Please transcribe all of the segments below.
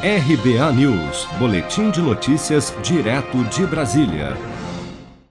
RBA News, Boletim de Notícias, direto de Brasília.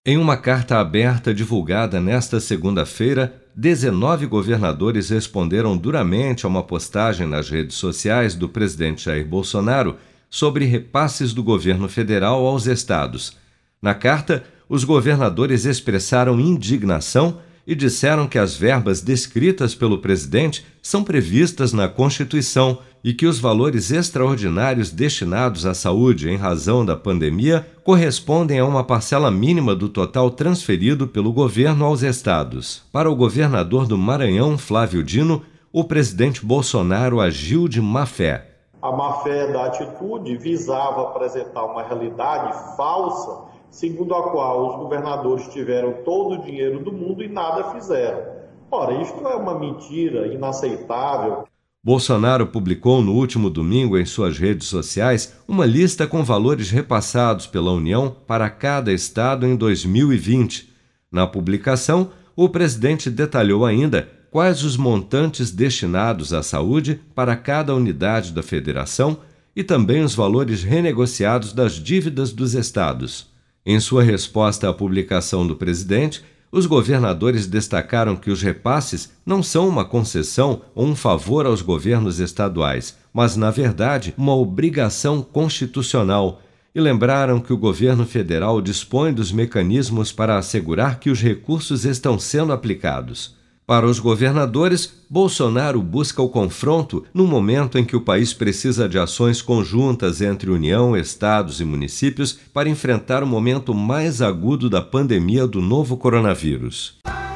Em uma carta aberta divulgada nesta segunda-feira, 19 governadores responderam duramente a uma postagem nas redes sociais do presidente Jair Bolsonaro sobre repasses do governo federal aos estados. Na carta, os governadores expressaram indignação e disseram que as verbas descritas pelo presidente são previstas na Constituição e que os valores extraordinários destinados à saúde em razão da pandemia correspondem a uma parcela mínima do total transferido pelo governo aos estados. Para o governador do Maranhão, Flávio Dino, o presidente Bolsonaro agiu de má fé. A má fé da atitude visava apresentar uma realidade falsa segundo a qual os governadores tiveram todo o dinheiro do mundo e nada fizeram. Ora, isto é uma mentira inaceitável. Bolsonaro publicou no último domingo em suas redes sociais uma lista com valores repassados pela União para cada estado em 2020. Na publicação, o presidente detalhou ainda quais os montantes destinados à saúde para cada unidade da federação e também os valores renegociados das dívidas dos estados. Em sua resposta à publicação do presidente, os governadores destacaram que os repasses não são uma concessão ou um favor aos governos estaduais, mas, na verdade, uma obrigação constitucional. E lembraram que o governo federal dispõe dos mecanismos para assegurar que os recursos estão sendo aplicados. Para os governadores, Bolsonaro busca o confronto no momento em que o país precisa de ações conjuntas entre União, estados e municípios para enfrentar o momento mais agudo da pandemia do novo coronavírus.